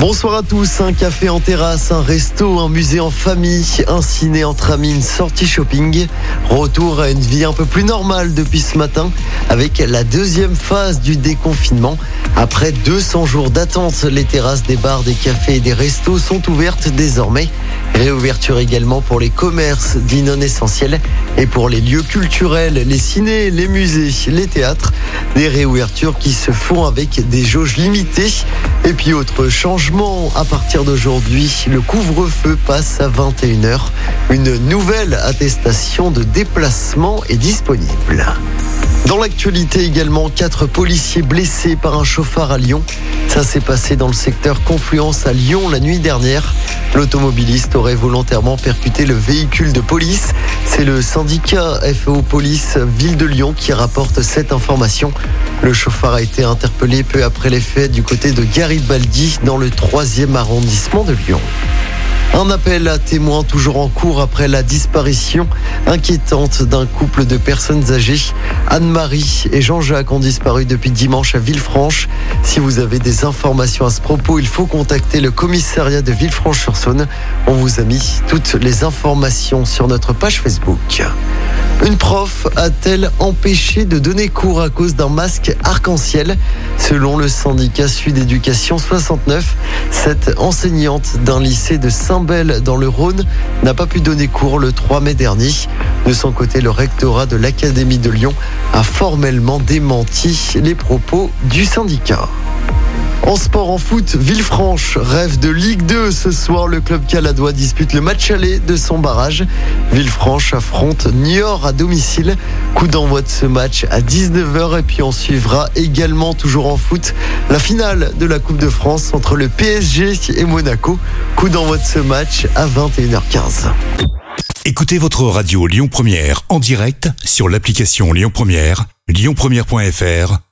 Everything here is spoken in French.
Bonsoir à tous, un café en terrasse, un resto, un musée en famille, un ciné entre amis, sortie shopping. Retour à une vie un peu plus normale depuis ce matin avec la deuxième phase du déconfinement. Après 200 jours d'attente, les terrasses des bars, des cafés et des restos sont ouvertes désormais. Réouverture également pour les commerces dits non essentiels et pour les lieux culturels, les cinés, les musées, les théâtres. Des réouvertures qui se font avec des jauges limitées. Et puis autre changement, à partir d'aujourd'hui, le couvre-feu passe à 21h. Une nouvelle attestation de déplacement est disponible. Dans l'actualité également, quatre policiers blessés par un chauffard à Lyon. Ça s'est passé dans le secteur Confluence à Lyon la nuit dernière. L'automobiliste aurait volontairement percuté le véhicule de police. C'est le syndicat FO Police Ville de Lyon qui rapporte cette information. Le chauffard a été interpellé peu après les faits du côté de Garibaldi dans le 3e arrondissement de Lyon. Un appel à témoins toujours en cours après la disparition inquiétante d'un couple de personnes âgées. Anne-Marie et Jean-Jacques ont disparu depuis dimanche à Villefranche. Si vous avez des informations à ce propos, il faut contacter le commissariat de Villefranche-sur-Saône. On vous a mis toutes les informations sur notre page Facebook. Une prof a-t-elle empêché de donner cours à cause d'un masque arc-en-ciel Selon le syndicat Sud Éducation 69, cette enseignante d'un lycée de Saint-Bel dans le Rhône n'a pas pu donner cours le 3 mai dernier. De son côté, le rectorat de l'Académie de Lyon a formellement démenti les propos du syndicat. En sport en foot, Villefranche rêve de Ligue 2. Ce soir, le club caladois dispute le match aller de son barrage. Villefranche affronte Niort à domicile. Coup d'envoi de ce match à 19h et puis on suivra également toujours en foot la finale de la Coupe de France entre le PSG et Monaco. Coup d'envoi de ce match à 21h15. Écoutez votre radio Lyon Première en direct sur l'application Lyon Première, lyonpremière.fr